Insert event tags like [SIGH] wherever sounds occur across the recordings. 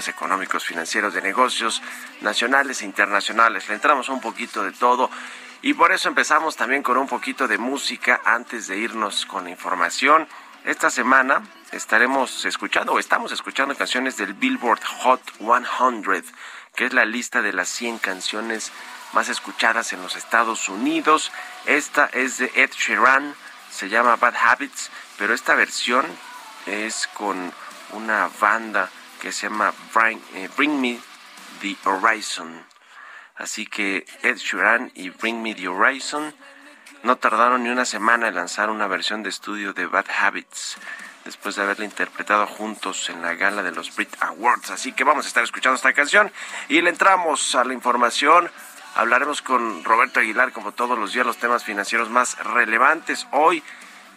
Temas económicos, financieros, de negocios nacionales e internacionales. Le entramos un poquito de todo y por eso empezamos también con un poquito de música antes de irnos con la información. Esta semana estaremos escuchando o estamos escuchando canciones del Billboard Hot 100, que es la lista de las 100 canciones más escuchadas en los Estados Unidos. Esta es de Ed Sheeran, se llama Bad Habits, pero esta versión es con una banda que se llama Bring, eh, Bring Me the Horizon. Así que Ed Sheeran y Bring Me the Horizon no tardaron ni una semana en lanzar una versión de estudio de Bad Habits después de haberla interpretado juntos en la gala de los Brit Awards. Así que vamos a estar escuchando esta canción y le entramos a la información. Hablaremos con Roberto Aguilar como todos los días los temas financieros más relevantes. Hoy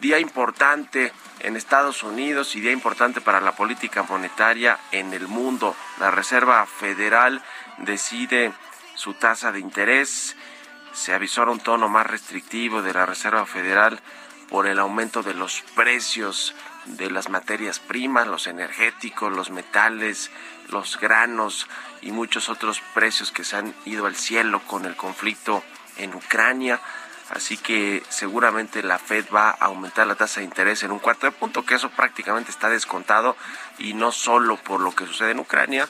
día importante en Estados Unidos y día importante para la política monetaria en el mundo. La Reserva Federal decide su tasa de interés. Se avisó un tono más restrictivo de la Reserva Federal por el aumento de los precios de las materias primas, los energéticos, los metales, los granos y muchos otros precios que se han ido al cielo con el conflicto en Ucrania. Así que seguramente la Fed va a aumentar la tasa de interés en un cuarto de punto, que eso prácticamente está descontado y no solo por lo que sucede en Ucrania,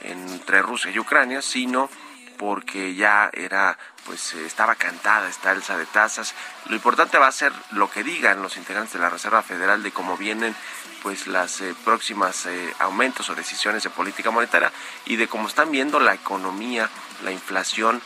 entre Rusia y Ucrania, sino porque ya era pues eh, estaba cantada esta alza de tasas. Lo importante va a ser lo que digan los integrantes de la Reserva Federal de cómo vienen pues las eh, próximas eh, aumentos o decisiones de política monetaria y de cómo están viendo la economía, la inflación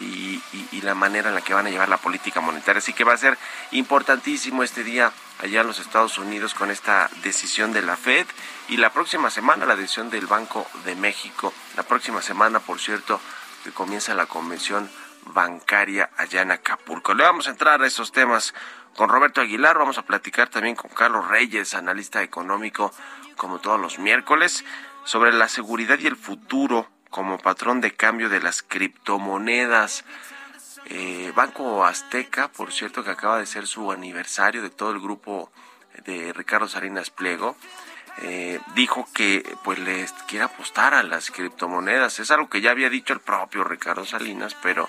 y, y- y la manera en la que van a llevar la política monetaria. Así que va a ser importantísimo este día allá en los Estados Unidos con esta decisión de la Fed y la próxima semana la decisión del Banco de México. La próxima semana, por cierto, que comienza la convención bancaria allá en Acapulco. Le vamos a entrar a esos temas con Roberto Aguilar, vamos a platicar también con Carlos Reyes, analista económico, como todos los miércoles, sobre la seguridad y el futuro como patrón de cambio de las criptomonedas. Eh, Banco Azteca, por cierto, que acaba de ser su aniversario de todo el grupo de Ricardo Salinas Pliego, eh, dijo que pues les quiere apostar a las criptomonedas. Es algo que ya había dicho el propio Ricardo Salinas, pero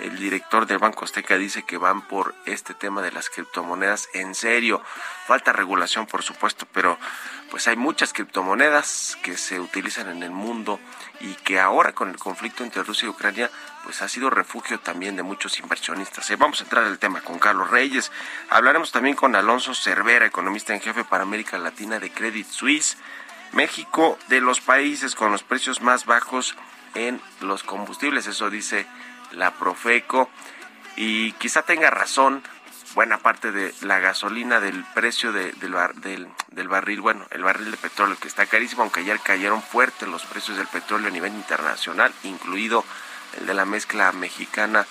el director del Banco Azteca dice que van por este tema de las criptomonedas en serio. Falta regulación, por supuesto, pero pues hay muchas criptomonedas que se utilizan en el mundo y que ahora con el conflicto entre Rusia y Ucrania pues ha sido refugio también de muchos inversionistas. Eh, Vamos a entrar al tema con Carlos Reyes. Hablaremos también con Alonso Cervera, economista en jefe para América Latina de Credit Suisse. México de los países con los precios más bajos en los combustibles, eso dice la Profeco. Y quizá tenga razón buena parte de la gasolina del precio del, del barril, bueno, el barril de petróleo que está carísimo, aunque ayer cayeron fuerte los precios del petróleo a nivel internacional, incluido el de la mezcla mexicana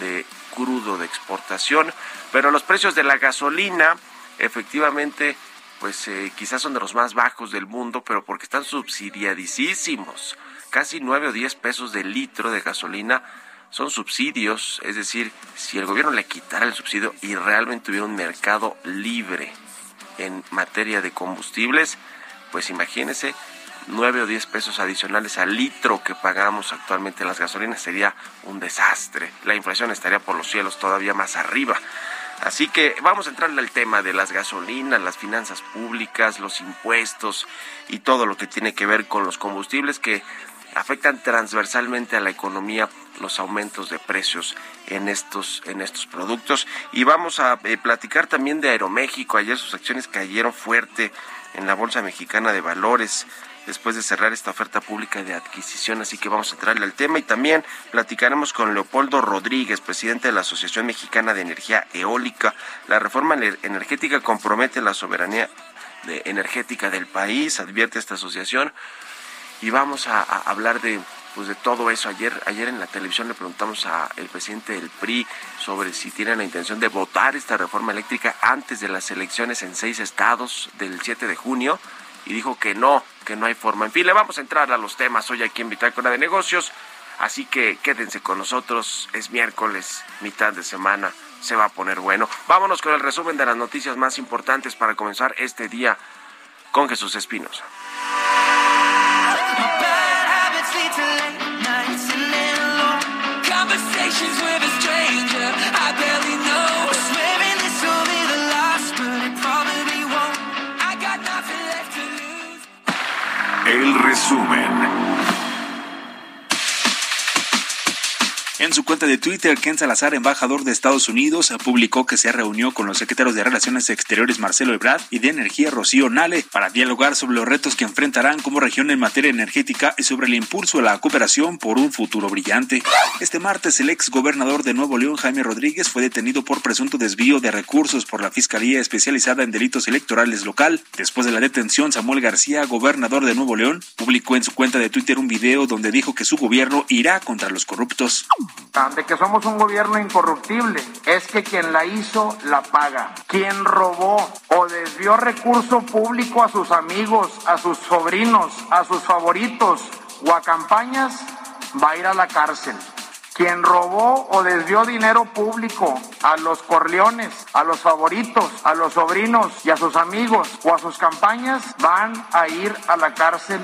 de crudo de exportación, pero los precios de la gasolina efectivamente pues eh, quizás son de los más bajos del mundo, pero porque están subsidiadísimos. Casi 9 o 10 pesos de litro de gasolina son subsidios, es decir, si el gobierno le quitara el subsidio y realmente tuviera un mercado libre en materia de combustibles, pues imagínense, 9 o 10 pesos adicionales al litro que pagamos actualmente en las gasolinas sería un desastre. La inflación estaría por los cielos todavía más arriba. Así que vamos a entrarle al tema de las gasolinas, las finanzas públicas, los impuestos y todo lo que tiene que ver con los combustibles que afectan transversalmente a la economía los aumentos de precios en estos en estos productos. Y vamos a eh, platicar también de Aeroméxico. Ayer sus acciones cayeron fuerte en la bolsa mexicana de valores después de cerrar esta oferta pública de adquisición, así que vamos a entrarle al tema y también platicaremos con Leopoldo Rodríguez, presidente de la Asociación Mexicana de Energía Eólica. La reforma energética compromete la soberanía energética del país, advierte esta asociación, y vamos a, hablar de pues de todo eso. Ayer, ayer en la televisión le preguntamos al presidente del PRI sobre si tiene la intención de votar esta reforma eléctrica antes de las elecciones en seis estados del 7 de junio y dijo que no, que no hay forma. En fin, le vamos a entrar a los temas hoy aquí en Bitácora de Negocios, así que quédense con nosotros, es miércoles, mitad de semana, se va a poner bueno. Vámonos con el resumen de las noticias más importantes para comenzar este día con Jesús Espinos. Resumen. En su cuenta de Twitter, Ken Salazar, embajador de Estados Unidos, publicó que se reunió con los secretarios de Relaciones Exteriores Marcelo Ebrard y de Energía Rocío Nale para dialogar sobre los retos que enfrentarán como región en materia energética y sobre el impulso a la cooperación por un futuro brillante. Este martes, el ex gobernador de Nuevo León, Jaime Rodríguez, fue detenido por presunto desvío de recursos por la Fiscalía Especializada en Delitos Electorales local. Después de la detención, Samuel García, gobernador de Nuevo León, publicó en su cuenta de Twitter un video donde dijo que su gobierno irá contra los corruptos de que somos un gobierno incorruptible, es que quien la hizo la paga. Quien robó o desvió recurso público a sus amigos, a sus sobrinos, a sus favoritos o a campañas, va a ir a la cárcel. Quien robó o desvió dinero público a los corleones, a los favoritos, a los sobrinos y a sus amigos o a sus campañas van a ir a la cárcel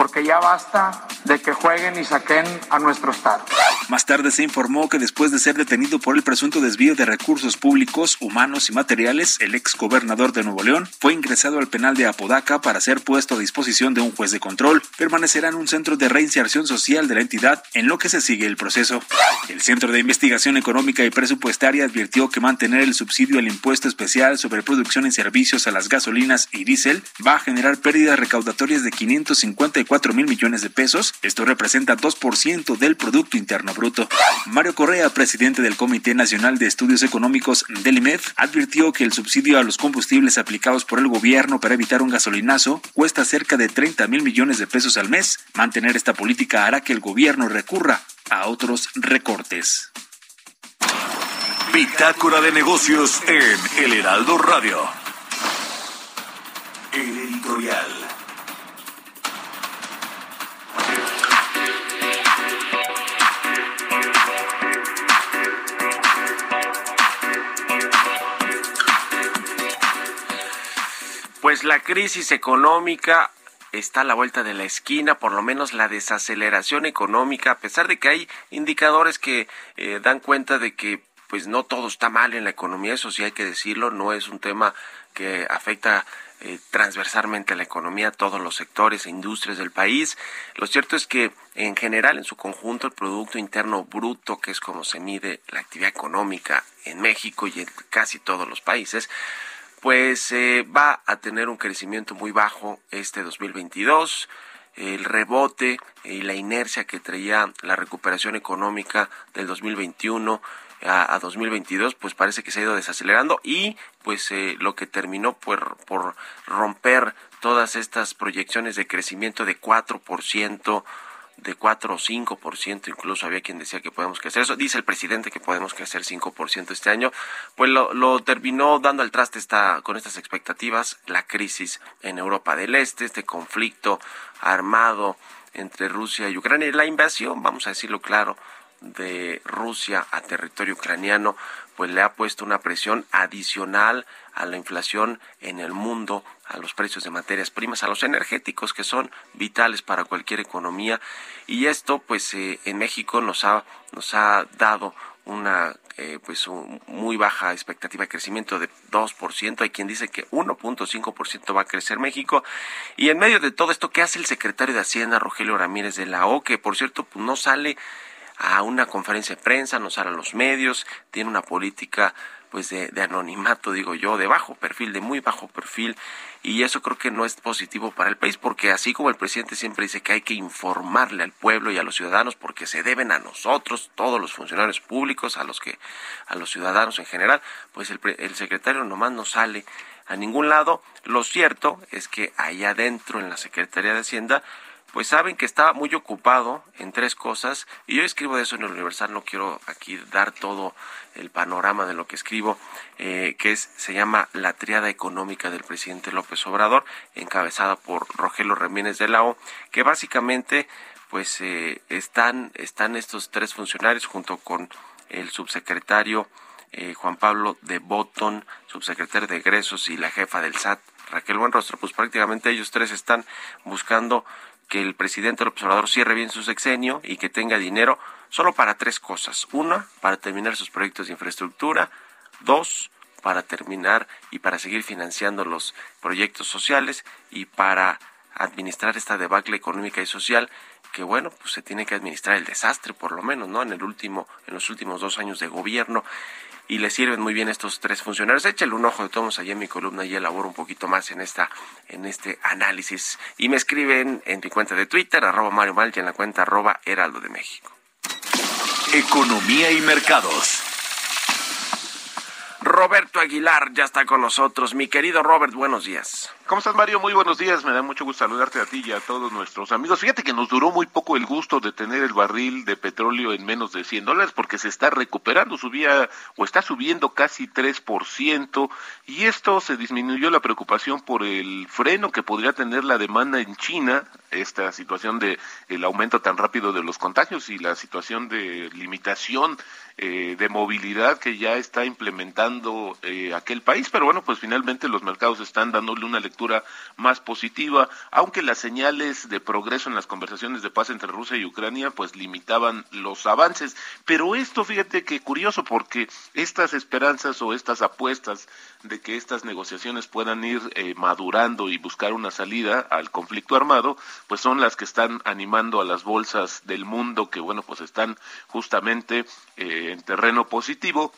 porque ya basta de que jueguen y saquen a nuestro Estado. Más tarde se informó que después de ser detenido por el presunto desvío de recursos públicos, humanos y materiales, el ex gobernador de Nuevo León fue ingresado al penal de Apodaca para ser puesto a disposición de un juez de control. Permanecerá en un centro de reinserción social de la entidad en lo que se sigue el proceso. El Centro de Investigación Económica y Presupuestaria advirtió que mantener el subsidio al impuesto especial sobre producción y servicios a las gasolinas y diésel va a generar pérdidas recaudatorias de 554 4 mil millones de pesos. Esto representa 2% del Producto Interno Bruto. Mario Correa, presidente del Comité Nacional de Estudios Económicos del IMEF, advirtió que el subsidio a los combustibles aplicados por el gobierno para evitar un gasolinazo cuesta cerca de 30 mil millones de pesos al mes. Mantener esta política hará que el gobierno recurra a otros recortes. Bitácora de negocios en El Heraldo Radio. El editorial. Pues la crisis económica está a la vuelta de la esquina, por lo menos la desaceleración económica, a pesar de que hay indicadores que eh, dan cuenta de que pues no todo está mal en la economía, eso sí hay que decirlo, no es un tema que afecta eh, transversalmente a la economía, a todos los sectores e industrias del país. Lo cierto es que en general, en su conjunto, el Producto Interno Bruto, que es como se mide la actividad económica en México y en casi todos los países, pues eh, va a tener un crecimiento muy bajo este 2022. El rebote y la inercia que traía la recuperación económica del 2021 a, 2022, pues parece que se ha ido desacelerando y pues eh, lo que terminó por, por romper todas estas proyecciones de crecimiento de 4%, de 4 o 5%, incluso había quien decía que podemos crecer eso, dice el presidente que podemos crecer 5% este año, pues lo, lo, terminó dando al traste esta, con estas expectativas la crisis en Europa del Este, este conflicto armado entre Rusia y Ucrania, la invasión, vamos a decirlo claro, de Rusia a territorio ucraniano, pues le ha puesto una presión adicional a la inflación en el mundo, a los precios de materias primas, a los energéticos que son vitales para cualquier economía y esto pues eh, en México nos ha nos ha dado una eh, pues muy baja expectativa de crecimiento de 2%, hay quien dice que 1.5% va a crecer México. Y en medio de todo esto, ¿qué hace el secretario de Hacienda, Rogelio Ramírez de la O, que por cierto pues, no sale a una conferencia de prensa, no sale a los medios, tiene una política pues de, de, anonimato, digo yo, de bajo perfil, de muy bajo perfil, y eso creo que no es positivo para el país, porque así como el presidente siempre dice que hay que informarle al pueblo y a los ciudadanos, porque se deben a nosotros, todos los funcionarios públicos, a los que, a los ciudadanos en general, pues el, el secretario nomás no sale a ningún lado. Lo cierto es que allá adentro en la Secretaría de Hacienda, pues saben que estaba muy ocupado en tres cosas y yo escribo de eso en el Universal, no quiero aquí dar todo el panorama de lo que escribo, eh, que es, se llama La triada económica del presidente López Obrador, encabezada por Rogelio Ramírez de la O, que básicamente pues eh, están, están estos tres funcionarios junto con el subsecretario eh, Juan Pablo de Botton, subsecretario de egresos y la jefa del SAT, Raquel Buenrostro, pues prácticamente ellos tres están buscando que el presidente López Obrador cierre bien su sexenio y que tenga dinero solo para tres cosas. Una, para terminar sus proyectos de infraestructura. Dos, para terminar y para seguir financiando los proyectos sociales y para administrar esta debacle económica y social que bueno, pues se tiene que administrar el desastre por lo menos, ¿no? En el último en los últimos dos años de gobierno y le sirven muy bien estos tres funcionarios. Échale un ojo de todos allá en mi columna y elaboro un poquito más en esta, en este análisis. Y me escriben en mi cuenta de Twitter, arroba Mario Mal, y en la cuenta arroba Heraldo de México. Economía y mercados. Roberto Aguilar ya está con nosotros. Mi querido Robert, buenos días. ¿Cómo estás, Mario? Muy buenos días. Me da mucho gusto saludarte a ti y a todos nuestros amigos. Fíjate que nos duró muy poco el gusto de tener el barril de petróleo en menos de 100 dólares porque se está recuperando, subía o está subiendo casi 3%. Y esto se disminuyó la preocupación por el freno que podría tener la demanda en China, esta situación de el aumento tan rápido de los contagios y la situación de limitación eh, de movilidad que ya está implementando eh, aquel país. Pero bueno, pues finalmente los mercados están dándole una lectura más positiva, aunque las señales de progreso en las conversaciones de paz entre Rusia y Ucrania pues limitaban los avances. Pero esto, fíjate que curioso, porque estas esperanzas o estas apuestas de que estas negociaciones puedan ir eh, madurando y buscar una salida al conflicto armado, pues son las que están animando a las bolsas del mundo que, bueno, pues están justamente eh, en terreno positivo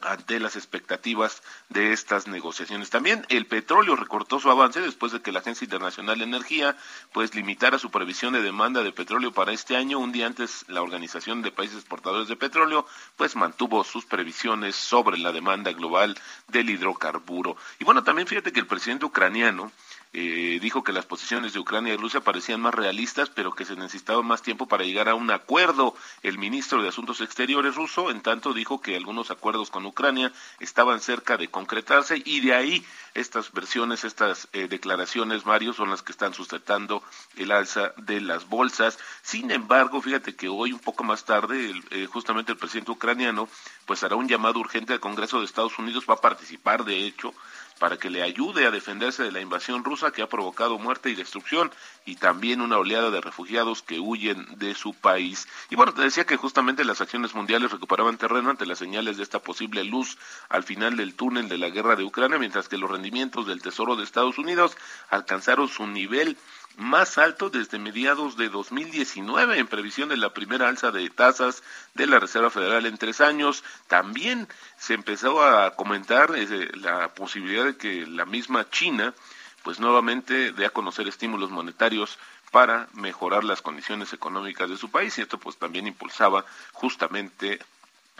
ante las expectativas de estas negociaciones. También el petróleo recortó su avance después de que la Agencia Internacional de Energía pues limitara su previsión de demanda de petróleo para este año. Un día antes la Organización de Países Exportadores de Petróleo pues mantuvo sus previsiones sobre la demanda global del hidrocarburo. Y bueno, también fíjate que el presidente ucraniano eh, dijo que las posiciones de Ucrania y Rusia parecían más realistas, pero que se necesitaba más tiempo para llegar a un acuerdo. El ministro de Asuntos Exteriores ruso, en tanto, dijo que algunos acuerdos con Ucrania estaban cerca de concretarse y de ahí estas versiones, estas eh, declaraciones, Mario, son las que están sustentando el alza de las bolsas. Sin embargo, fíjate que hoy, un poco más tarde, eh, justamente el presidente ucraniano, pues hará un llamado urgente al Congreso de Estados Unidos, va a participar, de hecho, para que le ayude a defenderse de la invasión rusa que ha provocado muerte y destrucción y también una oleada de refugiados que huyen de su país. Y bueno, te decía que justamente las acciones mundiales recuperaban terreno ante las señales de esta posible luz al final del túnel de la guerra de Ucrania, mientras que los rendimientos del Tesoro de Estados Unidos alcanzaron su nivel más alto desde mediados de 2019 en previsión de la primera alza de tasas de la Reserva Federal en tres años. También se empezó a comentar eh, la posibilidad de que la misma China pues nuevamente dé a conocer estímulos monetarios para mejorar las condiciones económicas de su país y esto pues también impulsaba justamente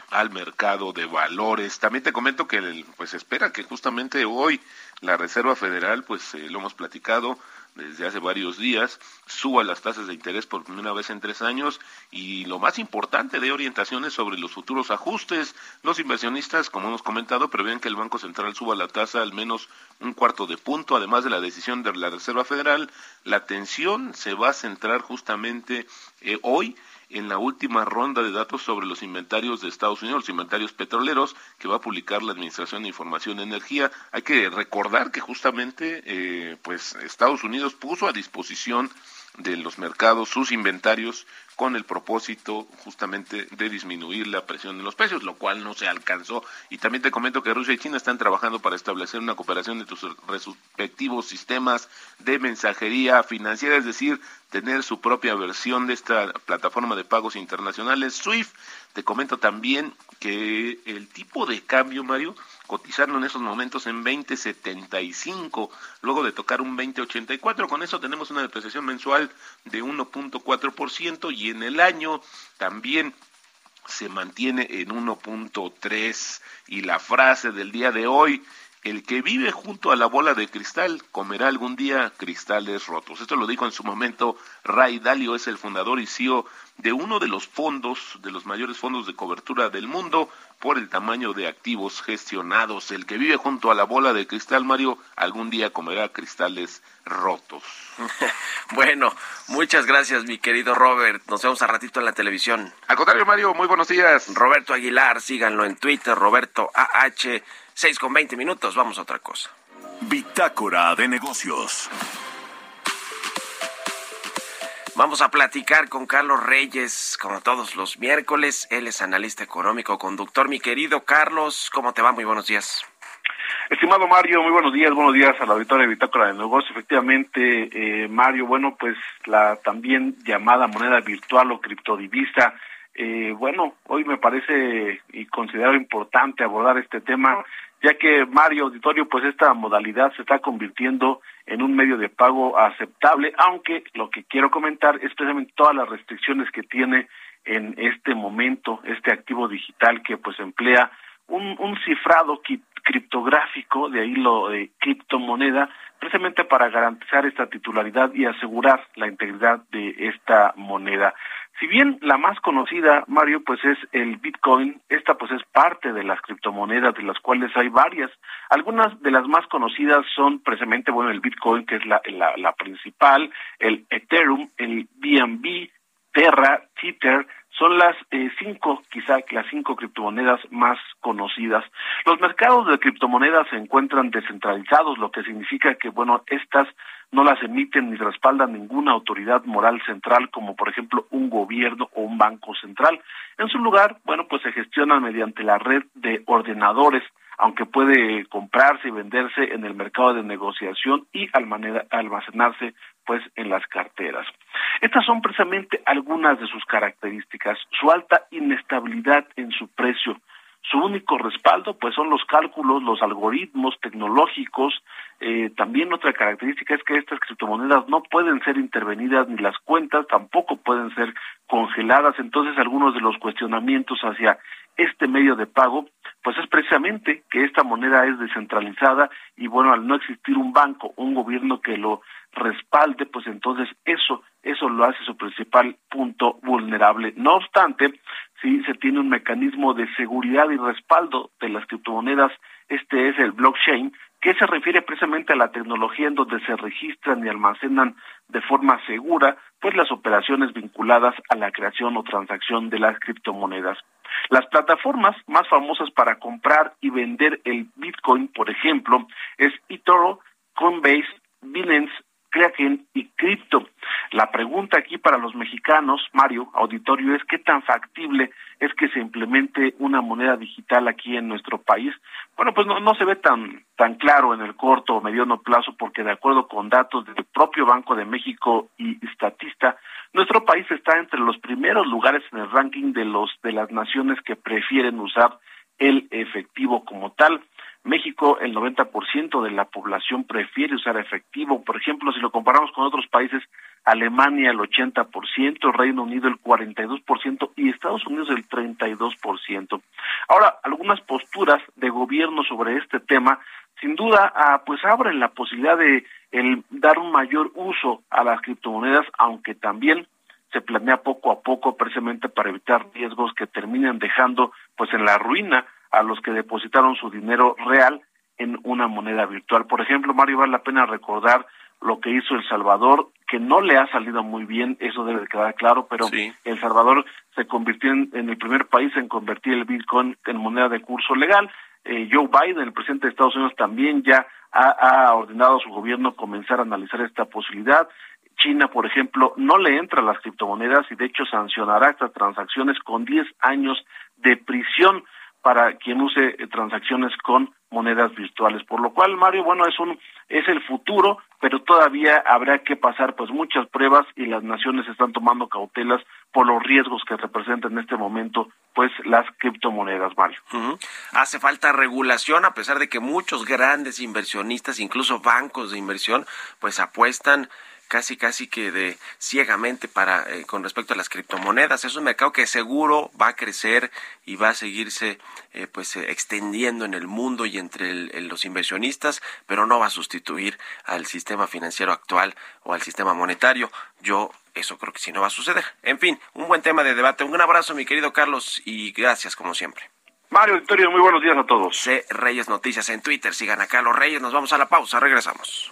al mercado de valores. También te comento que pues espera que justamente hoy la Reserva Federal, pues eh, lo hemos platicado, desde hace varios días, suba las tasas de interés por primera vez en tres años y lo más importante de orientaciones sobre los futuros ajustes. Los inversionistas, como hemos comentado, prevén que el Banco Central suba la tasa al menos un cuarto de punto, además de la decisión de la Reserva Federal. La atención se va a centrar justamente eh, hoy en la última ronda de datos sobre los inventarios de Estados Unidos, los inventarios petroleros que va a publicar la Administración de Información y Energía. Hay que recordar que justamente eh, pues Estados Unidos puso a disposición de los mercados sus inventarios con el propósito justamente de disminuir la presión de los precios, lo cual no se alcanzó. Y también te comento que Rusia y China están trabajando para establecer una cooperación de sus respectivos sistemas de mensajería financiera, es decir, tener su propia versión de esta plataforma de pagos internacionales SWIFT. Te comento también que el tipo de cambio, Mario, cotizando en esos momentos en 20.75, luego de tocar un 20.84. Con eso tenemos una depreciación mensual de 1.4% y en el año también se mantiene en 1.3 y la frase del día de hoy el que vive junto a la bola de cristal comerá algún día cristales rotos. Esto lo dijo en su momento Ray Dalio, es el fundador y CEO de uno de los fondos, de los mayores fondos de cobertura del mundo por el tamaño de activos gestionados. El que vive junto a la bola de cristal, Mario, algún día comerá cristales rotos. [LAUGHS] bueno, muchas gracias, mi querido Robert. Nos vemos a ratito en la televisión. Al contrario, Mario, muy buenos días. Roberto Aguilar, síganlo en Twitter, Roberto AH, 6 con 20 minutos. Vamos a otra cosa. Bitácora de negocios. Vamos a platicar con Carlos Reyes, como todos los miércoles. Él es analista económico, conductor. Mi querido Carlos, ¿cómo te va? Muy buenos días. Estimado Mario, muy buenos días, buenos días a la auditoría de Bitácora de Negocios. Efectivamente, eh, Mario, bueno, pues la también llamada moneda virtual o criptodivisa, eh, bueno, hoy me parece y considero importante abordar este tema ya que Mario Auditorio, pues esta modalidad se está convirtiendo en un medio de pago aceptable, aunque lo que quiero comentar es precisamente todas las restricciones que tiene en este momento este activo digital que pues emplea un, un cifrado criptográfico, de ahí lo de criptomoneda, precisamente para garantizar esta titularidad y asegurar la integridad de esta moneda. Si bien la más conocida, Mario, pues es el Bitcoin, esta pues es parte de las criptomonedas de las cuales hay varias. Algunas de las más conocidas son precisamente, bueno, el Bitcoin, que es la, la, principal, el Ethereum, el BNB, Terra, Tether, son las eh, cinco, quizá las cinco criptomonedas más conocidas. Los mercados de criptomonedas se encuentran descentralizados, lo que significa que, bueno, estas no las emiten ni respaldan ninguna autoridad moral central, como por ejemplo un gobierno o un banco central. En su lugar, bueno, pues se gestionan mediante la red de ordenadores, aunque puede comprarse y venderse en el mercado de negociación y almacenarse pues en las carteras. Estas son precisamente algunas de sus características, su alta inestabilidad en su precio, su único respaldo pues son los cálculos, los algoritmos tecnológicos. Eh, también otra característica es que estas criptomonedas no pueden ser intervenidas ni las cuentas tampoco pueden ser congeladas. Entonces algunos de los cuestionamientos hacia este medio de pago pues es precisamente que esta moneda es descentralizada y bueno, al no existir un banco, un gobierno que lo respalde, pues entonces eso, eso lo hace su principal punto vulnerable. No obstante, si se tiene un mecanismo de seguridad y respaldo de las criptomonedas, este es el blockchain, que se refiere precisamente a la tecnología en donde se registran y almacenan de forma segura pues las operaciones vinculadas a la creación o transacción de las criptomonedas. Las plataformas más famosas para comprar y vender el Bitcoin, por ejemplo, es eToro, Coinbase, Binance, Y Crypto. La pregunta aquí para los mexicanos, Mario, auditorio, es qué tan factible es que se implemente una moneda digital aquí en nuestro país. Bueno, pues no, no se ve tan, tan claro en el corto o mediano plazo porque de acuerdo con datos del propio Banco de México y Estatista, nuestro país está entre los primeros lugares en el ranking de los de las naciones que prefieren usar el efectivo como tal. México, el 90% de la población prefiere usar efectivo. Por ejemplo, si lo comparamos con otros países, Alemania el 80%, Reino Unido el 42% y Estados Unidos el 32%. Ahora, algunas posturas de gobierno sobre este tema, sin duda, ah, pues abren la posibilidad de dar un mayor uso a las criptomonedas, aunque también se planea poco a poco precisamente para evitar riesgos que terminen dejando pues en la ruina a los que depositaron su dinero real en una moneda virtual. Por ejemplo, Mario, vale la pena recordar lo que hizo El Salvador, que no le ha salido muy bien, eso debe quedar claro, pero El Salvador se convirtió en, el primer país en convertir el Bitcoin en moneda de curso legal. Eh, Joe Biden, el presidente de Estados Unidos, también ya ha, ha ordenado a su gobierno comenzar a analizar esta posibilidad. China, por ejemplo, no le entra a las criptomonedas y de hecho sancionará estas transacciones con 10 años de prisión para quien use eh, transacciones con monedas virtuales. Por lo cual, Mario, bueno, es un es el futuro, pero todavía habrá que pasar pues muchas pruebas y las naciones están tomando cautelas por los riesgos que representan en este momento pues las criptomonedas, Mario. Hace falta regulación a pesar de que muchos grandes inversionistas, incluso bancos de inversión, pues apuestan casi casi que de ciegamente para eh, con respecto a las criptomonedas es un mercado que seguro va a crecer y va a seguirse eh, pues eh, extendiendo en el mundo y entre los inversionistas pero no va a sustituir al sistema financiero actual o al sistema monetario yo eso creo que sí no va a suceder en fin un buen tema de debate un abrazo mi querido Carlos y gracias como siempre Mario Victorio, muy buenos días a todos. C. Reyes Noticias en Twitter. Sigan a Carlos Reyes. Nos vamos a la pausa. Regresamos.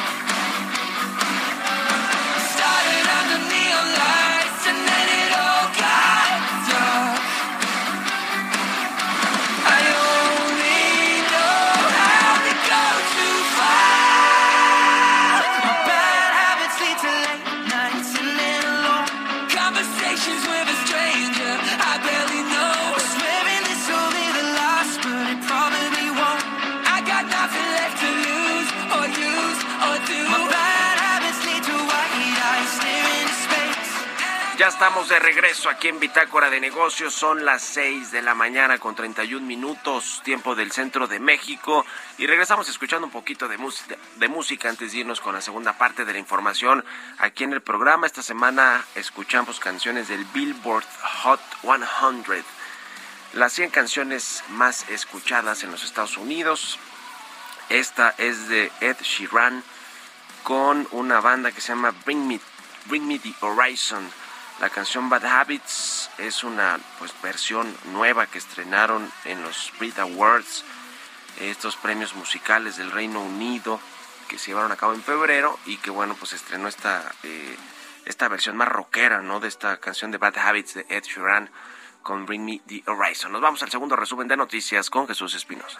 the neon light. Estamos de regreso aquí en Bitácora de Negocios. Son las 6 de la mañana con 31 minutos, tiempo del centro de México. Y regresamos escuchando un poquito de música, de música antes de irnos con la segunda parte de la información aquí en el programa. Esta semana escuchamos canciones del Billboard Hot 100. Las 100 canciones más escuchadas en los Estados Unidos. Esta es de Ed Sheeran con una banda que se llama Bring Me, Bring Me the Horizon. La canción Bad Habits es una pues, versión nueva que estrenaron en los Brit Awards, estos premios musicales del Reino Unido que se llevaron a cabo en febrero y que bueno pues estrenó esta eh, esta versión más rockera no de esta canción de Bad Habits de Ed Sheeran con Bring Me the Horizon. Nos vamos al segundo resumen de noticias con Jesús Espinosa.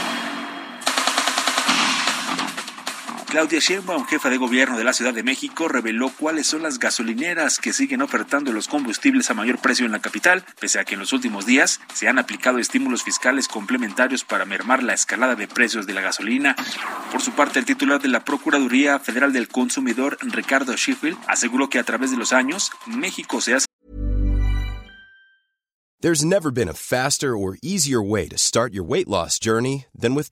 Claudia Sheinbaum, jefa de gobierno de la Ciudad de México, reveló cuáles son las gasolineras que siguen ofertando los combustibles a mayor precio en la capital, pese a que en los últimos días se han aplicado estímulos fiscales complementarios para mermar la escalada de precios de la gasolina. Por su parte, el titular de la Procuraduría Federal del Consumidor, Ricardo Sheffield, aseguró que a través de los años, México se ha There's never been a faster or easier way to start your weight loss journey than with.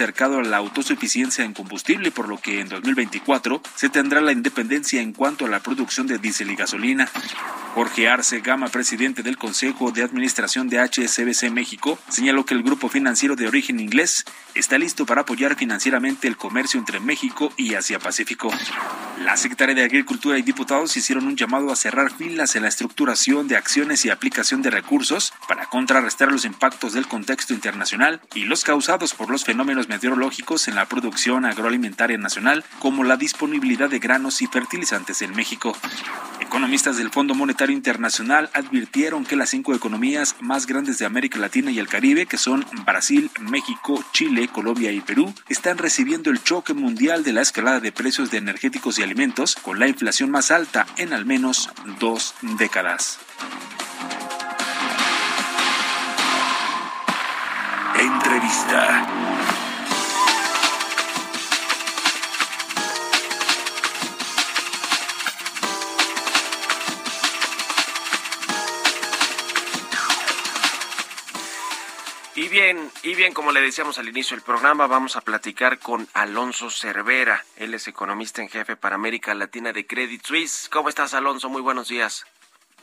Cercado a la autosuficiencia en combustible, por lo que en 2024 se tendrá la independencia en cuanto a la producción de diésel y gasolina. Jorge Arce Gama, presidente del Consejo de Administración de HSBC México, señaló que el grupo financiero de origen inglés está listo para apoyar financieramente el comercio entre México y Asia Pacífico. La secretaria de Agricultura y diputados hicieron un llamado a cerrar filas en la estructuración de acciones y aplicación de recursos para contrarrestar los impactos del contexto internacional y los causados por los fenómenos meteorológicos en la producción agroalimentaria nacional, como la disponibilidad de granos y fertilizantes en México. Economistas del Fondo Monetario Internacional advirtieron que las cinco economías más grandes de América Latina y el Caribe, que son Brasil, México, Chile, Colombia y Perú, están recibiendo el choque mundial de la escalada de precios de energéticos y alimentos, con la inflación más alta en al menos dos décadas. Entrevista. Y bien, y bien, como le decíamos al inicio del programa, vamos a platicar con Alonso Cervera. Él es economista en jefe para América Latina de Credit Suisse. ¿Cómo estás, Alonso? Muy buenos días.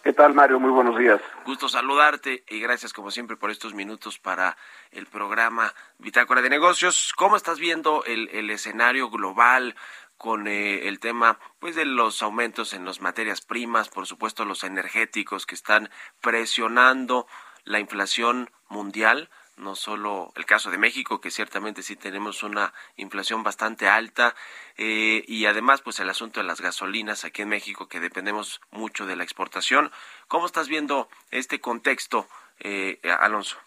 ¿Qué tal, Mario? Muy buenos días. Gusto saludarte y gracias, como siempre, por estos minutos para el programa Bitácora de Negocios. ¿Cómo estás viendo el, el escenario global? con eh, el tema pues de los aumentos en las materias primas, por supuesto los energéticos que están presionando la inflación mundial no solo el caso de México, que ciertamente sí tenemos una inflación bastante alta, eh, y además pues el asunto de las gasolinas aquí en México, que dependemos mucho de la exportación. ¿Cómo estás viendo este contexto, eh, Alonso?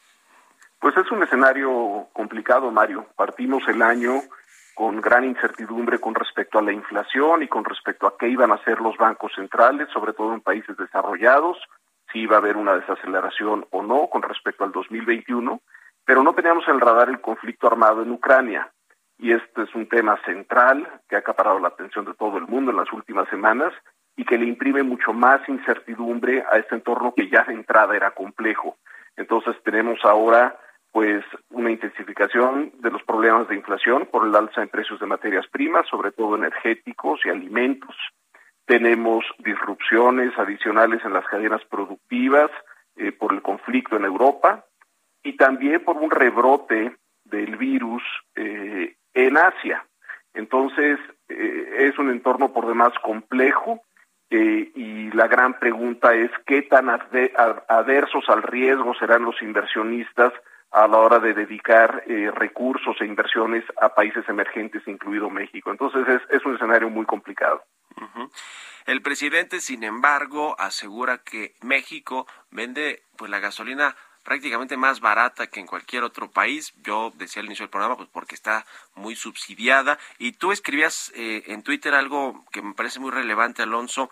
Pues es un escenario complicado, Mario. Partimos el año con gran incertidumbre con respecto a la inflación y con respecto a qué iban a hacer los bancos centrales, sobre todo en países desarrollados, si iba a haber una desaceleración o no con respecto al 2021 pero no teníamos en el radar el conflicto armado en Ucrania. Y este es un tema central que ha acaparado la atención de todo el mundo en las últimas semanas y que le imprime mucho más incertidumbre a este entorno que ya de entrada era complejo. Entonces tenemos ahora pues una intensificación de los problemas de inflación por el alza en precios de materias primas, sobre todo energéticos y alimentos. Tenemos disrupciones adicionales en las cadenas productivas eh, por el conflicto en Europa, y también por un rebrote del virus eh, en Asia. Entonces, eh, es un entorno por demás complejo y la gran pregunta es qué tan adversos al riesgo serán los inversionistas a la hora de dedicar recursos e inversiones a países emergentes, incluido México. Entonces, es, es un escenario muy complicado. El presidente, sin embargo, asegura que México vende pues la gasolina prácticamente más barata que en cualquier otro país. Yo decía al inicio del programa, pues porque está muy subsidiada. Y tú escribías eh, en Twitter algo que me parece muy relevante, Alonso,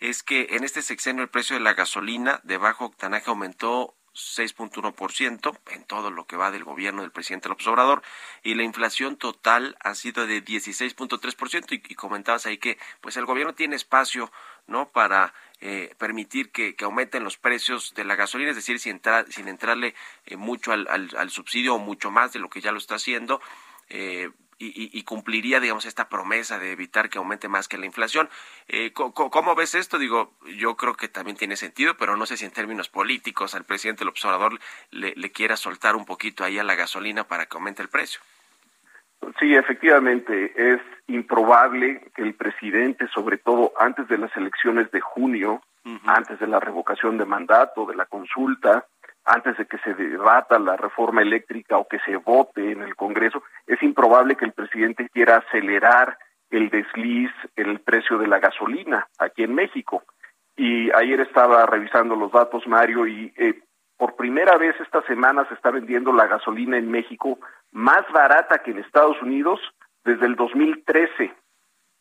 es que en este sexenio el precio de la gasolina de bajo octanaje aumentó 6.1% en todo lo que va del gobierno del presidente López Obrador y la inflación total ha sido de 16.3% y, y comentabas ahí que pues el gobierno tiene espacio no para eh, permitir que, aumenten los precios de la gasolina, es decir, sin, sin entrarle eh, mucho al, al, subsidio o mucho más de lo que ya lo está haciendo. Eh, y, cumpliría, digamos, esta promesa de evitar que aumente más que la inflación. Eh, ¿cómo, ves esto? Digo, yo creo que también tiene sentido, pero no sé si en términos políticos al presidente del observador le, le quiera soltar un poquito ahí a la gasolina para que aumente el precio. Sí, efectivamente, es improbable que el presidente, sobre todo antes de las elecciones de junio, antes de la revocación de mandato, de la consulta, antes de que se debata la reforma eléctrica o que se vote en el Congreso, es improbable que el presidente quiera acelerar el desliz en el precio de la gasolina aquí en México. Y ayer estaba revisando los datos, Mario, y eh, por primera vez esta semana se está vendiendo la gasolina en México más barata que en Estados Unidos desde el 2013.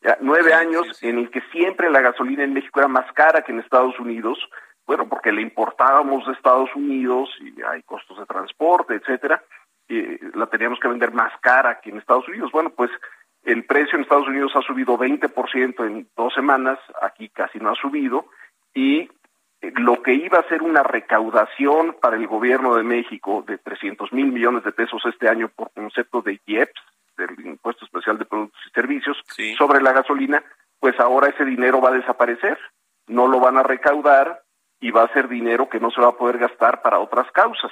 Ya, nueve años en el que siempre la gasolina en México era más cara que en Estados Unidos, bueno, porque le importábamos de Estados Unidos y hay costos de transporte, etcétera, y la teníamos que vender más cara que en Estados Unidos. Bueno, pues el precio en Estados Unidos ha subido 20% en dos semanas, aquí casi no ha subido, y lo que iba a ser una recaudación para el gobierno de México de 300 mil millones de pesos este año por concepto de IEPS, del Impuesto Especial de Productos y Servicios, sobre la gasolina, pues ahora ese dinero va a desaparecer, no lo van a recaudar y va a ser dinero que no se va a poder gastar para otras causas.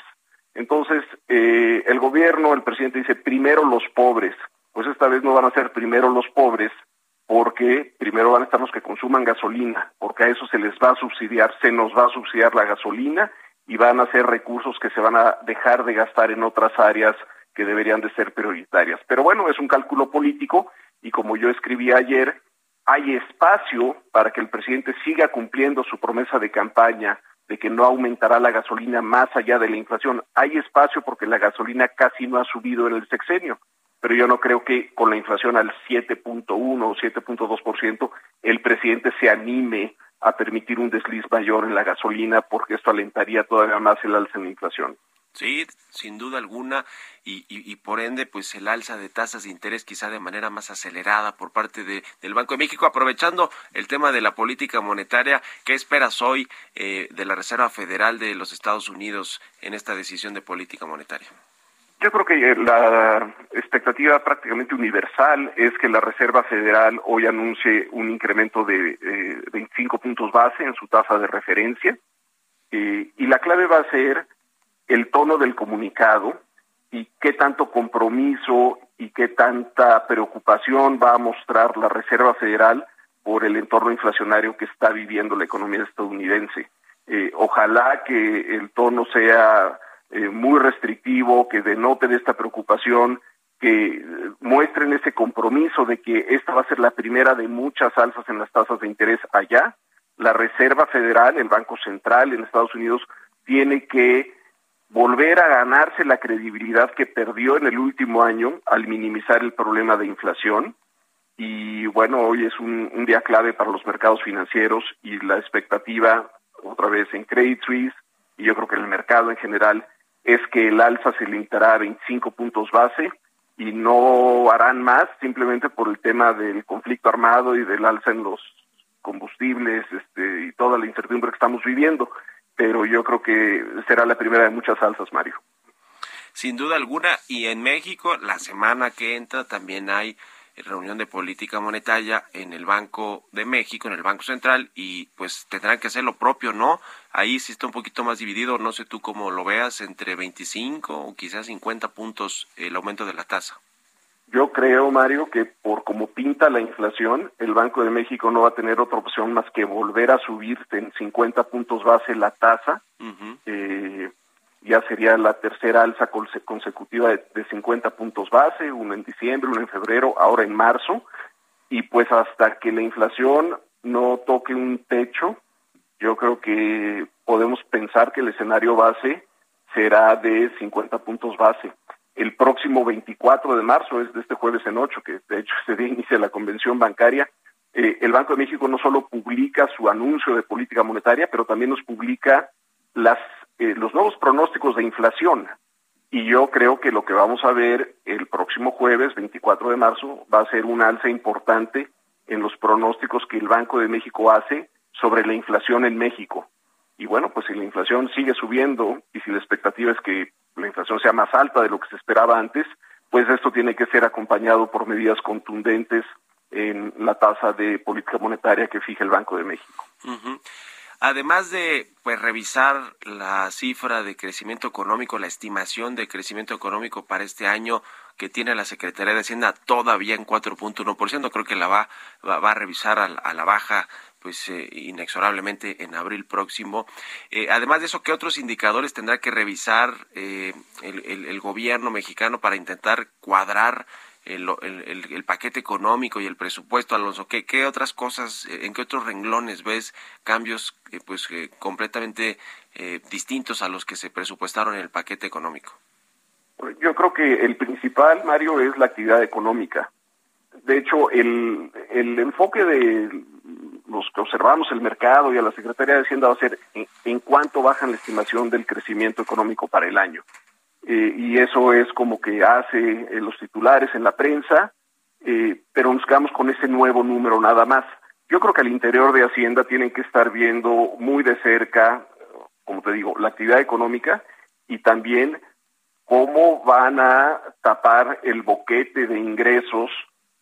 Entonces, eh, el gobierno, el presidente dice, primero los pobres, pues esta vez no van a ser primero los pobres, porque primero van a estar los que consuman gasolina, porque a eso se les va a subsidiar, se nos va a subsidiar la gasolina y van a ser recursos que se van a dejar de gastar en otras áreas que deberían de ser prioritarias. Pero bueno, es un cálculo político y como yo escribí ayer, hay espacio para que el presidente siga cumpliendo su promesa de campaña de que no aumentará la gasolina más allá de la inflación. Hay espacio porque la gasolina casi no ha subido en el sexenio, pero yo no creo que con la inflación al 7.1 o 7.2% el presidente se anime a permitir un desliz mayor en la gasolina porque esto alentaría todavía más el alza en la inflación. Sí, sin duda alguna, y, y, por ende, pues el alza de tasas de interés quizá de manera más acelerada por parte de, del Banco de México. Aprovechando el tema de la política monetaria, ¿qué esperas hoy eh, de la Reserva Federal de los Estados Unidos en esta decisión de política monetaria? Yo creo que la expectativa prácticamente universal es que la Reserva Federal hoy anuncie un incremento de eh, 25 puntos base en su tasa de referencia. Eh, y la clave va a ser el tono del comunicado y qué tanto compromiso y qué tanta preocupación va a mostrar la Reserva Federal por el entorno inflacionario que está viviendo la economía estadounidense. Eh, ojalá que el tono sea eh, muy restrictivo, que denote de esta preocupación, que eh, muestren ese compromiso de que esta va a ser la primera de muchas alzas en las tasas de interés allá. La Reserva Federal, el Banco Central en Estados Unidos, tiene que volver a ganarse la credibilidad que perdió en el último año al minimizar el problema de inflación. Y bueno, hoy es un, día clave para los mercados financieros y la expectativa otra vez en Credit Suisse y yo creo que en el mercado en general es que el alza se limitará a 25 puntos base y no harán más simplemente por el tema del conflicto armado y del alza en los combustibles este, y toda la incertidumbre que estamos viviendo pero yo creo que será la primera de muchas salsas, Mario. Sin duda alguna, y en México la semana que entra también hay reunión de política monetaria en el Banco de México, en el Banco Central, y pues tendrán que hacer lo propio, ¿no? Ahí sí está un poquito más dividido, no sé tú cómo lo veas, entre 25 o quizás 50 puntos el aumento de la tasa. Yo creo, Mario, que por como pinta la inflación, el Banco de México no va a tener otra opción más que volver a subir en 50 puntos base la tasa. eh, ya sería la tercera alza consecutiva de, de 50 puntos base, uno en diciembre, uno en febrero, ahora en marzo. Y pues hasta que la inflación no toque un techo, yo creo que podemos pensar que el escenario base será de 50 puntos base el próximo 24 de marzo, es de este jueves en 8, que de hecho [LAUGHS] ese día inicia la convención bancaria, eh, el Banco de México no solo publica su anuncio de política monetaria, pero también nos publica las, eh, los nuevos pronósticos de inflación. Y yo creo que lo que vamos a ver el próximo jueves, 24 de marzo, va a ser un alza importante en los pronósticos que el Banco de México hace sobre la inflación en México. Y bueno, pues si la inflación sigue subiendo y si la expectativa es que la inflación sea más alta de lo que se esperaba antes, pues esto tiene que ser acompañado por medidas contundentes en la tasa de política monetaria que fija el Banco de México. Además de pues revisar la cifra de crecimiento económico, la estimación de crecimiento económico para este año que tiene la Secretaría de Hacienda todavía en 4.1%, creo que la va, va, va a revisar a, a la baja pues eh, inexorablemente en abril próximo. Eh, además de eso, ¿qué otros indicadores tendrá que revisar eh, el, gobierno mexicano para intentar cuadrar el, paquete económico y el presupuesto, Alonso? ¿Qué, qué otras cosas, en qué otros renglones ves cambios pues completamente distintos a los que se presupuestaron en el paquete económico? Yo creo que el principal, Mario, es la actividad económica. De hecho, el, el enfoque de los que observamos el mercado y a la Secretaría de Hacienda va a ser en, en cuánto bajan la estimación del crecimiento económico para el año. Eh, y eso es como que hace eh, los titulares en la prensa, eh, pero nos quedamos con ese nuevo número nada más. Yo creo que al interior de Hacienda tienen que estar viendo muy de cerca, como te digo, la actividad económica y también cómo van a tapar el boquete de ingresos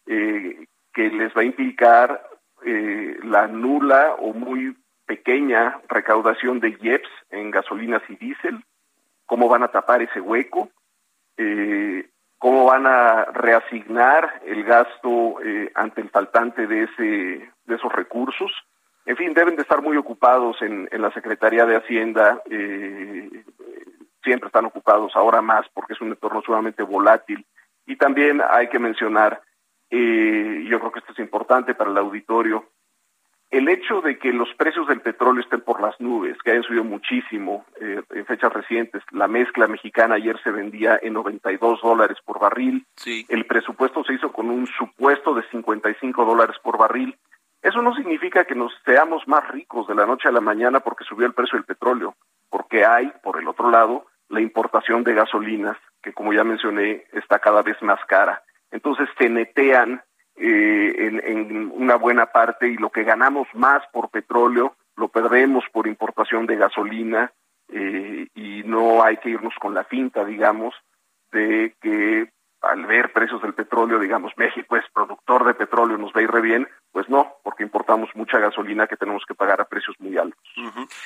eh, que les va a implicar eh, la nula o muy pequeña recaudación de IEPS en gasolinas y diésel, cómo van a tapar ese hueco, eh, cómo van a reasignar el gasto eh, ante el faltante de, ese, de esos recursos. En fin, deben de estar muy ocupados en, en la Secretaría de Hacienda, eh, siempre están ocupados ahora más porque es un entorno sumamente volátil. Y también hay que mencionar eh, yo creo que esto es importante para el auditorio, el hecho de que los precios del petróleo estén por las nubes, que hayan subido muchísimo eh, en fechas recientes, la mezcla mexicana ayer se vendía en 92 dólares por barril, el presupuesto se hizo con un supuesto de 55 dólares por barril. Eso no significa que nos seamos más ricos de la noche a la mañana porque subió el precio del petróleo, porque hay, por el otro lado, la importación de gasolinas, que como ya mencioné, está cada vez más cara. Entonces se netean eh, en, una buena parte y lo que ganamos más por petróleo lo perdemos por importación de gasolina eh, y no hay que irnos con la finta, digamos, de que al ver precios del petróleo, digamos, México es productor de petróleo, nos va a ir re bien, pues no, porque importamos mucha gasolina que tenemos que pagar a precios muy altos.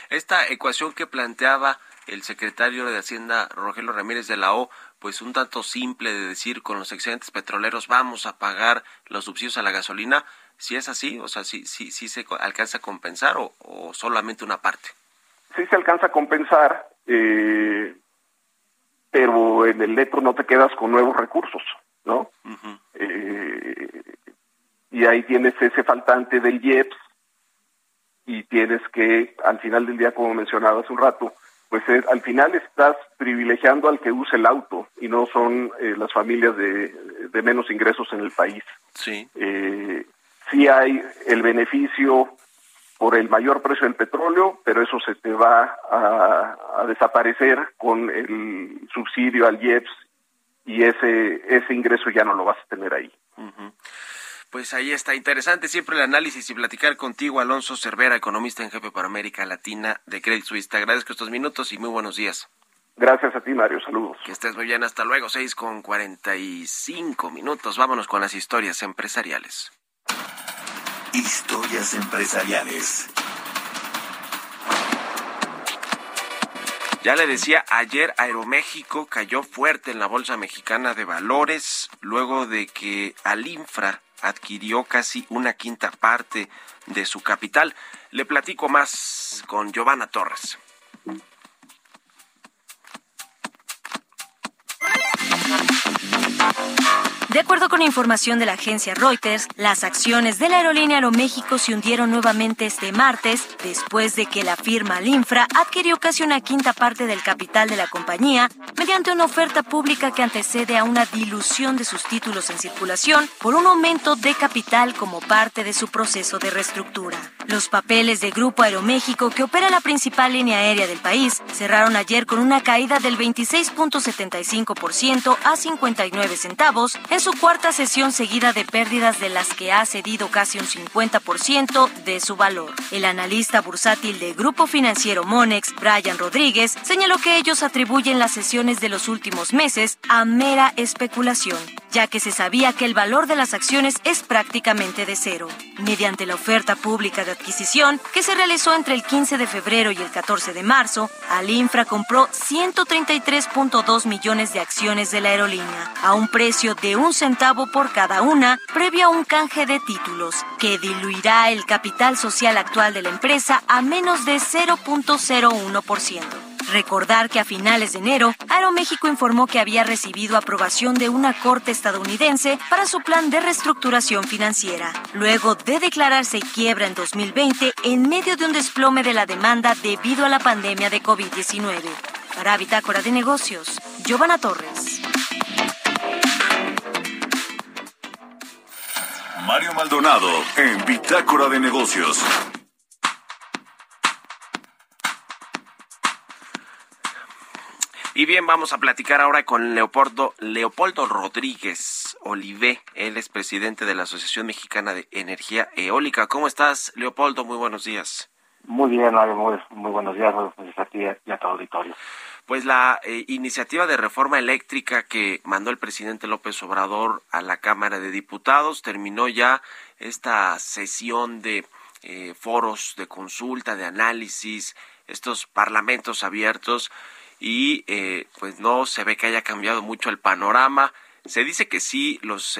Esta ecuación que planteaba el secretario de Hacienda, Rogelio Ramírez de la O, pues un tanto simple de decir con los excedentes petroleros vamos a pagar los subsidios a la gasolina, si es así, o sea, si, si, si se alcanza a compensar o, solamente una parte. Sí se alcanza a compensar, eh, pero en el letro no te quedas con nuevos recursos, ¿no? Eh, y ahí tienes ese faltante del IEPS y tienes que, al final del día, como mencionaba hace un rato, pues al final estás privilegiando al que use el auto y no son eh, las familias de, de, menos ingresos en el país. Sí. Eh, sí hay el beneficio por el mayor precio del petróleo, pero eso se te va a, desaparecer con el subsidio al IEPS y ese, ese ingreso ya no lo vas a tener ahí. Pues ahí está interesante siempre el análisis y platicar contigo, Alonso Cervera, economista en jefe para América Latina de Credit Suisse. Te agradezco estos minutos y muy buenos días. Gracias a ti, Mario. Saludos. Que estés muy bien. Hasta luego. Seis con cuarenta y cinco minutos. Vámonos con las historias empresariales. Historias empresariales. Ya le decía, ayer Aeroméxico cayó fuerte en la Bolsa Mexicana de Valores luego de que Alinfra adquirió casi una quinta parte de su capital. Le platico más con Giovanna Torres. De acuerdo con información de la agencia Reuters, las acciones de la aerolínea Aeroméxico se hundieron nuevamente este martes después de que la firma Linfra adquirió casi una quinta parte del capital de la compañía mediante una oferta pública que antecede a una dilución de sus títulos en circulación por un aumento de capital como parte de su proceso de reestructura. Los papeles de Grupo Aeroméxico, que opera la principal línea aérea del país, cerraron ayer con una caída del 26.75% a 59 centavos en su cuarta sesión seguida de pérdidas de las que ha cedido casi un 50% de su valor. El analista bursátil de Grupo Financiero Monex, Brian Rodríguez, señaló que ellos atribuyen las sesiones de los últimos meses a mera especulación, ya que se sabía que el valor de las acciones es prácticamente de cero. Mediante la oferta pública de adquisición que se realizó entre el 15 de febrero y el 14 de marzo, Alinfra compró 133.2 millones de acciones de la aerolínea a un precio de un centavo por cada una, previo a un canje de títulos, que diluirá el capital social actual de la empresa a menos de 0.01%. Recordar que a finales de enero, Aeroméxico informó que había recibido aprobación de una corte estadounidense para su plan de reestructuración financiera, luego de declararse quiebra en 2020 en medio de un desplome de la demanda debido a la pandemia de COVID-19. Para Bitácora de Negocios, Giovanna Torres. Mario Maldonado en Bitácora de Negocios. Y bien, vamos a platicar ahora con Leopoldo, Leopoldo Rodríguez Olivé. Él es presidente de la Asociación Mexicana de Energía Eólica. ¿Cómo estás, Leopoldo? Muy buenos días. Muy bien, Mario. Muy, buenos días. Buenos días a ti y a tu auditorio pues la eh, iniciativa de reforma eléctrica que mandó el presidente López Obrador a la Cámara de Diputados terminó ya esta sesión de eh, foros de consulta, de análisis, estos parlamentos abiertos y eh, pues no se ve que haya cambiado mucho el panorama. Se dice que sí, los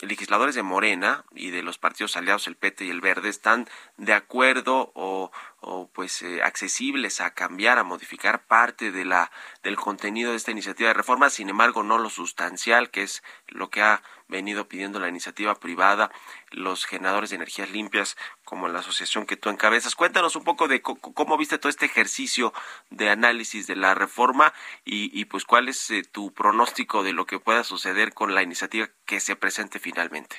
legisladores de Morena y de los partidos aliados, el PT y el Verde, están de acuerdo o, o pues eh, accesibles a cambiar, a modificar parte de la del contenido de esta iniciativa de reforma, sin embargo no lo sustancial, que es lo que ha venido pidiendo la iniciativa privada, los generadores de energías limpias, como la asociación que tú encabezas. Cuéntanos un poco de cómo viste todo este ejercicio de análisis de la reforma y, y pues cuál es eh, tu pronóstico de lo que pueda suceder con la iniciativa que se presente finalmente.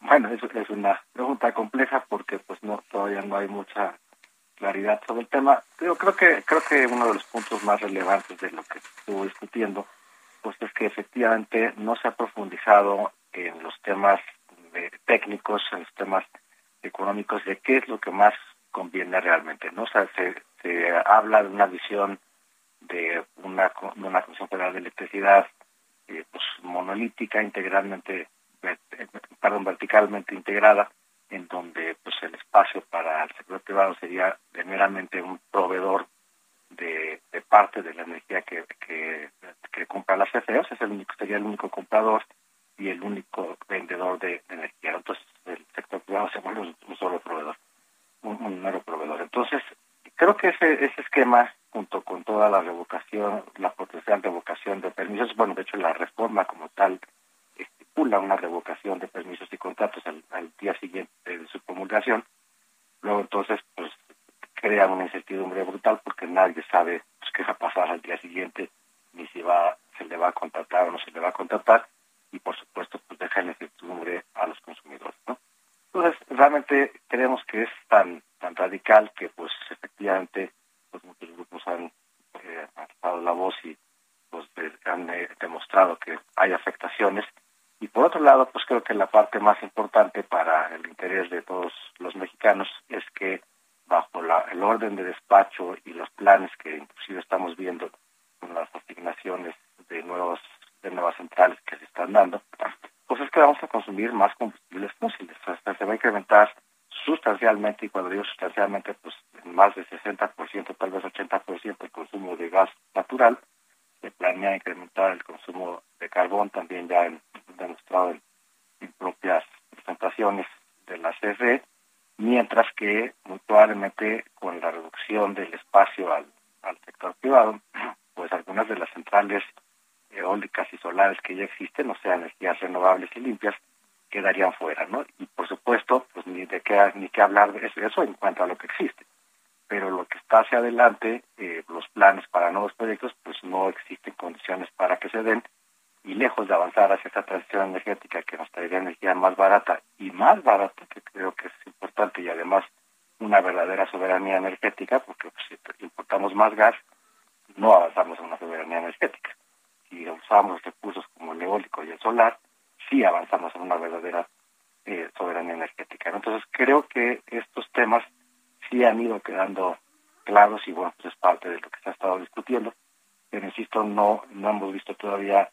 Bueno, eso es una pregunta compleja porque pues no todavía no hay mucha claridad sobre el tema. Yo creo que creo que uno de los puntos más relevantes de lo que estuvo discutiendo pues es que efectivamente no se ha profundizado en los temas técnicos, en los temas económicos de qué es lo que más conviene realmente. No o sea, se, se habla de una visión de una, de una Comisión Federal de Electricidad eh, pues monolítica, integralmente, perdón, verticalmente integrada, en donde pues el espacio para el sector privado sería meramente un proveedor de, parte de la energía que, que, compra las CFEOs, es el único, sería el único comprador y el único vendedor de, energía. Entonces el sector privado se vuelve un, solo proveedor, un, un mero proveedor. Entonces creo que ese, ese esquema junto con toda la revocación, la potencial revocación de permisos, bueno, de hecho la reforma como tal una revocación de permisos y contratos al, día siguiente de su promulgación, luego entonces pues crea una incertidumbre brutal porque nadie sabe pues, qué va a pasar al día siguiente, ni si va, se le va a contratar o no se le va a contratar, y por supuesto pues deja la incertidumbre a los consumidores, ¿no? Entonces, realmente creemos que es tan tan radical que pues efectivamente pues muchos grupos han eh, alzado la voz y pues han eh, demostrado que hay afectaciones y por otro lado pues creo que la parte más importante para el interés de todos los mexicanos es que bajo la, el orden de despacho y los planes que inclusive estamos viendo con las asignaciones de nuevos de nuevas centrales que se están dando pues es que vamos a consumir más combustibles fósiles o se va a incrementar sustancialmente, y cuando digo sustancialmente, pues en más de 60%, tal vez 80% el consumo de gas natural. Se planea incrementar el consumo de carbón, también ya en, demostrado en, propias presentaciones de la CFE, mientras que muy probablemente con la reducción del espacio al, al sector privado, [CLEARS THROAT] pues algunas de las centrales eólicas y solares que ya existen, o sea, energías renovables y limpias, quedarían fuera, ¿no? Y por supuesto, pues ni de qué ni qué hablar de eso, en cuanto a lo que existe. Pero lo que está hacia adelante, eh, los planes para nuevos proyectos, pues no existen condiciones para que se den lejos de avanzar hacia esta transición energética que nos traería energía más barata y más barata, que creo que es importante y además una verdadera soberanía energética, porque pues, si importamos más gas, no avanzamos en una soberanía energética. Si usamos recursos como el eólico y el solar, sí avanzamos en una verdadera eh, soberanía energética. Entonces creo que estos temas sí han ido quedando claros y bueno, pues es parte de lo que se ha estado discutiendo, pero insisto, no, no hemos visto todavía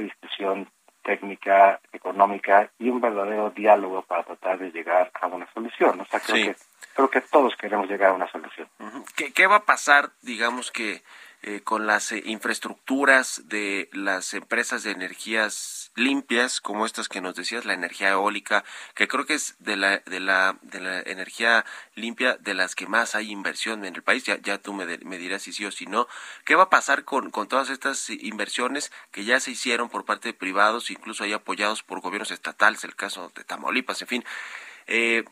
discusión técnica, económica y un verdadero diálogo para tratar de llegar a una solución. O sea, creo que creo que todos queremos llegar a una solución. ¿Qué, ¿Qué, va a pasar, digamos que eh, con las eh, infraestructuras de las empresas de energías limpias, como estas que nos decías, la energía eólica, que creo que es de la, de la, de la energía limpia de las que más hay inversión en el país, ya, ya tú me, me dirás si sí o si no. ¿Qué va a pasar con, con todas estas inversiones que ya se hicieron por parte de privados, incluso hay apoyados por gobiernos estatales, el caso de Tamaulipas, en fin? Eh,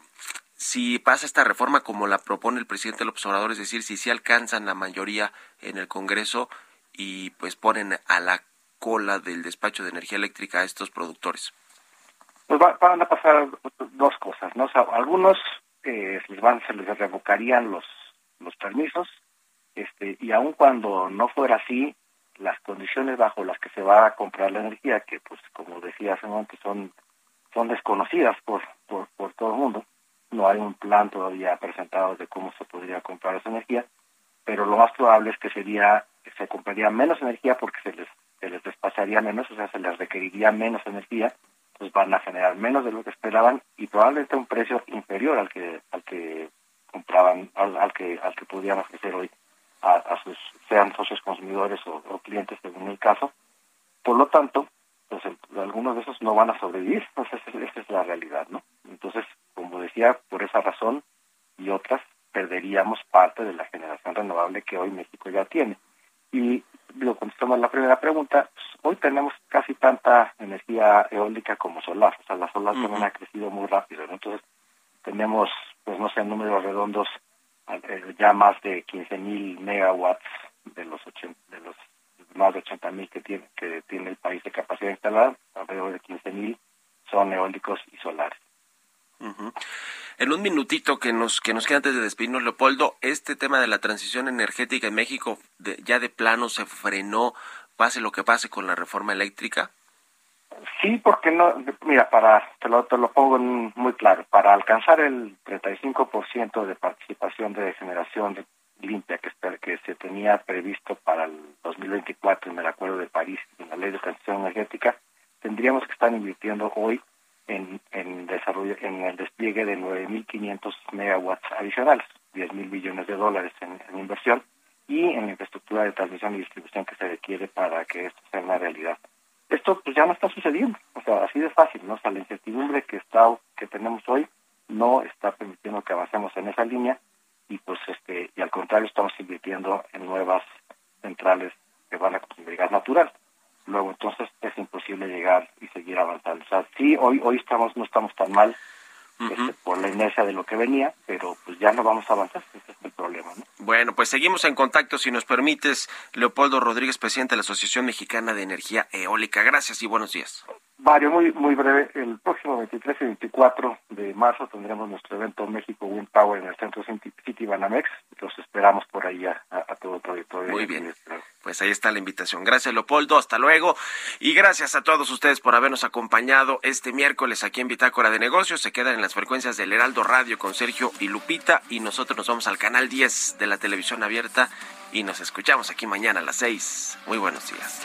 si pasa esta reforma como la propone el presidente López Obrador, es decir, si se alcanzan la mayoría en el Congreso y pues ponen a la cola del despacho de energía eléctrica a estos productores? Pues van a pasar dos cosas, ¿no? algunos eh, les van, se les revocarían los los permisos, este, y aun cuando no fuera así, las condiciones bajo las que se va a comprar la energía, que pues como decía hace un momento son son desconocidas por por, por todo el mundo, no hay un plan todavía presentado de cómo se podría comprar esa energía, pero lo más probable es que sería se compraría menos energía porque se les se les despacharía menos, o sea, se les requeriría menos energía, pues van a generar menos de lo que esperaban y probablemente un precio inferior al que al que compraban al, que al que podían ofrecer hoy a, sus sean socios consumidores o, clientes según el caso. Por lo tanto, pues algunos de esos no van a sobrevivir, pues [LAUGHS] esa, esa es la realidad, ¿no? Entonces, como decía, por esa razón y otras, perderíamos parte de la generación renovable que hoy México ya tiene. Y lo contestando a la primera pregunta, pues, hoy tenemos casi tanta energía eólica como solar, o sea, la solar también ha crecido muy rápido, entonces tenemos, pues no sé, números redondos, eh, ya más de 15 mil megawatts de los, de los más de 80 mil que tiene, que tiene el país de capacidad instalada, alrededor de 15 mil son eólicos y solares. En un minutito que nos que nos queda antes de despedirnos, Leopoldo, este tema de la transición energética en México ya de plano se frenó, pase lo que pase con la reforma eléctrica. Sí, porque no, mira, para te lo, te lo pongo muy claro, para alcanzar el 35% de participación de generación limpia que, que se tenía previsto para el 2024 en el Acuerdo de París y en la Ley de Transición Energética, tendríamos que estar invirtiendo hoy en, en desarrollo, en el despliegue de 9.500 megawatts adicionales, 10.000 millones de dólares en, inversión y en la infraestructura de transmisión y distribución que se requiere para que esto sea una realidad. Esto pues ya no está sucediendo, o sea, así de fácil, ¿no? O sea, la incertidumbre que está que tenemos hoy no está permitiendo que avancemos en esa línea y pues este y al contrario estamos invirtiendo en nuevas centrales que van a consumir gas natural luego entonces es imposible llegar y seguir avanzando. O sea, sí, hoy, hoy estamos, no estamos tan mal este, por la inercia de lo que venía, pero pues ya no vamos a avanzar, ese es el problema. ¿no? Bueno, pues seguimos en contacto, si nos permites, Leopoldo Rodríguez, presidente de la Asociación Mexicana de Energía Eólica. Gracias y buenos días. Mario, muy, muy breve, el próximo 23 y 24 de marzo tendremos nuestro evento México Wind Power en el Centro City Banamex. Los esperamos por ahí a, todo el proyecto. Muy bien, pues ahí está la invitación. Gracias Leopoldo, hasta luego. Y gracias a todos ustedes por habernos acompañado este miércoles aquí en Bitácora de Negocios. Se quedan en las frecuencias del Heraldo Radio con Sergio y Lupita y nosotros nos vamos al canal 10 de la televisión abierta y nos escuchamos aquí mañana a las 6. Muy buenos días.